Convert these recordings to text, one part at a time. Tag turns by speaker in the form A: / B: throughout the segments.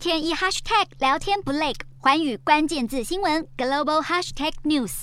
A: 天一 hashtag 聊天不累，环宇关键字新闻 global hashtag news。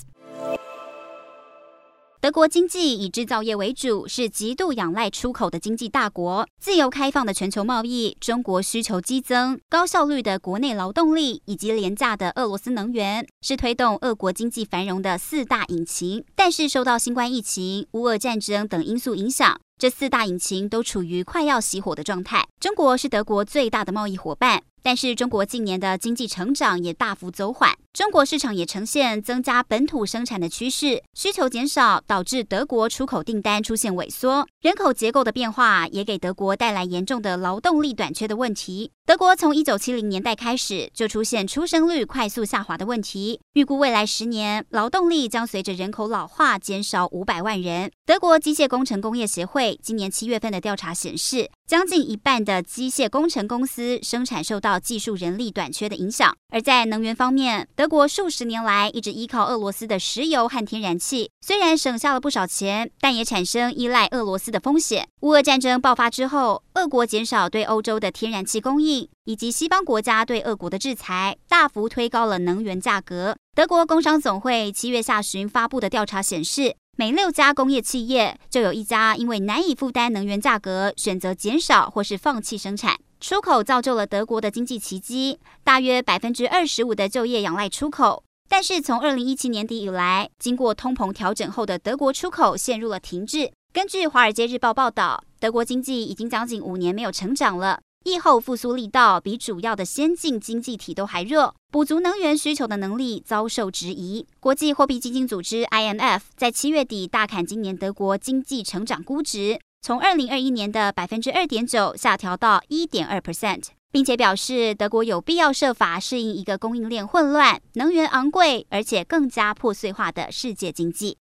A: 德国经济以制造业为主，是极度仰赖出口的经济大国。自由开放的全球贸易、中国需求激增、高效率的国内劳动力以及廉价的俄罗斯能源，是推动俄国经济繁荣的四大引擎。但是，受到新冠疫情、乌俄战争等因素影响，这四大引擎都处于快要熄火的状态。中国是德国最大的贸易伙伴。但是中国近年的经济成长也大幅走缓，中国市场也呈现增加本土生产的趋势，需求减少导致德国出口订单出现萎缩，人口结构的变化也给德国带来严重的劳动力短缺的问题。德国从一九七零年代开始就出现出生率快速下滑的问题，预估未来十年劳动力将随着人口老化减少五百万人。德国机械工程工业协会今年七月份的调查显示，将近一半的机械工程公司生产受到技术人力短缺的影响。而在能源方面，德国数十年来一直依靠俄罗斯的石油和天然气，虽然省下了不少钱，但也产生依赖俄罗斯的风险。乌俄战争爆发之后，俄国减少对欧洲的天然气供应，以及西方国家对俄国的制裁，大幅推高了能源价格。德国工商总会七月下旬发布的调查显示，每六家工业企业就有一家因为难以负担能源价格，选择减少或是放弃生产。出口造就了德国的经济奇迹，大约百分之二十五的就业仰赖出口。但是从二零一七年底以来，经过通膨调整后的德国出口陷入了停滞。根据《华尔街日报》报道，德国经济已经将近五年没有成长了。疫后复苏力道比主要的先进经济体都还弱，补足能源需求的能力遭受质疑。国际货币基金组织 IMF 在七月底大砍今年德国经济成长估值，从二零二一年的百分之二点九下调到一点二 percent，并且表示德国有必要设法适应一个供应链混乱、能源昂贵而且更加破碎化的世界经济。